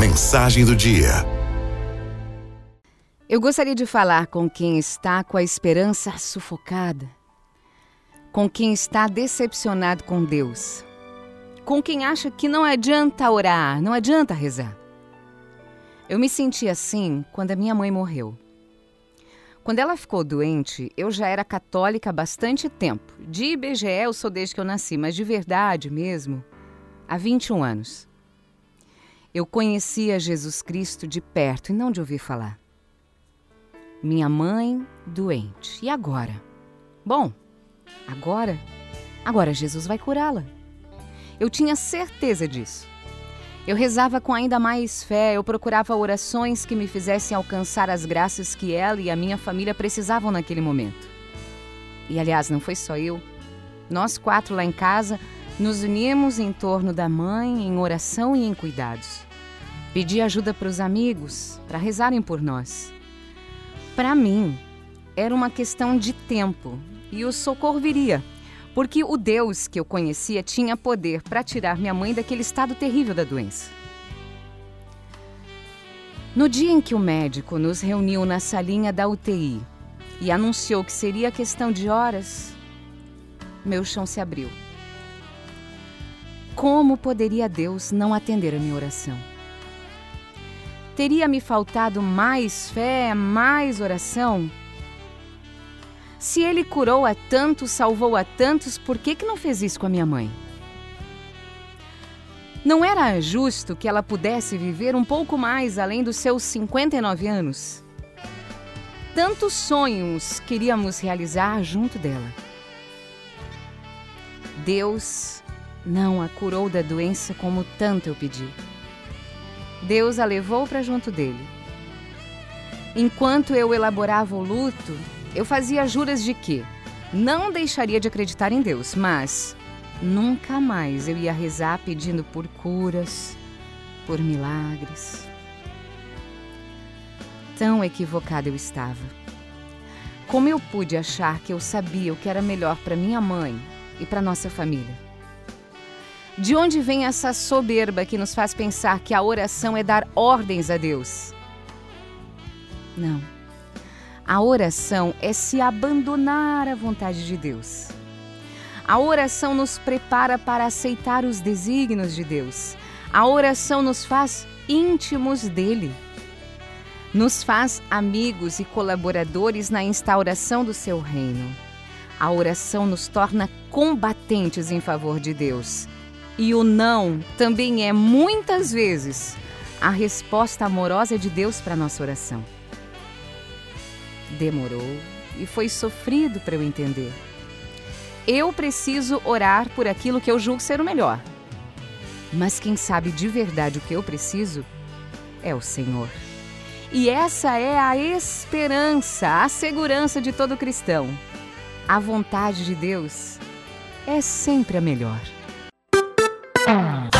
Mensagem do dia. Eu gostaria de falar com quem está com a esperança sufocada, com quem está decepcionado com Deus, com quem acha que não adianta orar, não adianta rezar. Eu me senti assim quando a minha mãe morreu. Quando ela ficou doente, eu já era católica há bastante tempo. De IBGE eu sou desde que eu nasci, mas de verdade mesmo, há 21 anos. Eu conhecia Jesus Cristo de perto e não de ouvir falar. Minha mãe doente. E agora? Bom, agora, agora Jesus vai curá-la. Eu tinha certeza disso. Eu rezava com ainda mais fé, eu procurava orações que me fizessem alcançar as graças que ela e a minha família precisavam naquele momento. E aliás, não foi só eu. Nós quatro lá em casa nos unimos em torno da mãe em oração e em cuidados. Pedi ajuda para os amigos, para rezarem por nós. Para mim, era uma questão de tempo e o socorro viria, porque o Deus que eu conhecia tinha poder para tirar minha mãe daquele estado terrível da doença. No dia em que o médico nos reuniu na salinha da UTI e anunciou que seria questão de horas, meu chão se abriu. Como poderia Deus não atender a minha oração? Teria me faltado mais fé, mais oração? Se ele curou a tantos, salvou a tantos, por que, que não fez isso com a minha mãe? Não era justo que ela pudesse viver um pouco mais além dos seus 59 anos? Tantos sonhos queríamos realizar junto dela. Deus não a curou da doença como tanto eu pedi. Deus a levou para junto dele. Enquanto eu elaborava o luto, eu fazia juras de que não deixaria de acreditar em Deus, mas nunca mais eu ia rezar pedindo por curas, por milagres. Tão equivocada eu estava. Como eu pude achar que eu sabia o que era melhor para minha mãe e para nossa família? De onde vem essa soberba que nos faz pensar que a oração é dar ordens a Deus? Não. A oração é se abandonar à vontade de Deus. A oração nos prepara para aceitar os desígnios de Deus. A oração nos faz íntimos dele. Nos faz amigos e colaboradores na instauração do seu reino. A oração nos torna combatentes em favor de Deus. E o não também é muitas vezes a resposta amorosa de Deus para nossa oração. Demorou e foi sofrido para eu entender. Eu preciso orar por aquilo que eu julgo ser o melhor. Mas quem sabe de verdade o que eu preciso é o Senhor. E essa é a esperança, a segurança de todo cristão. A vontade de Deus é sempre a melhor. Hum.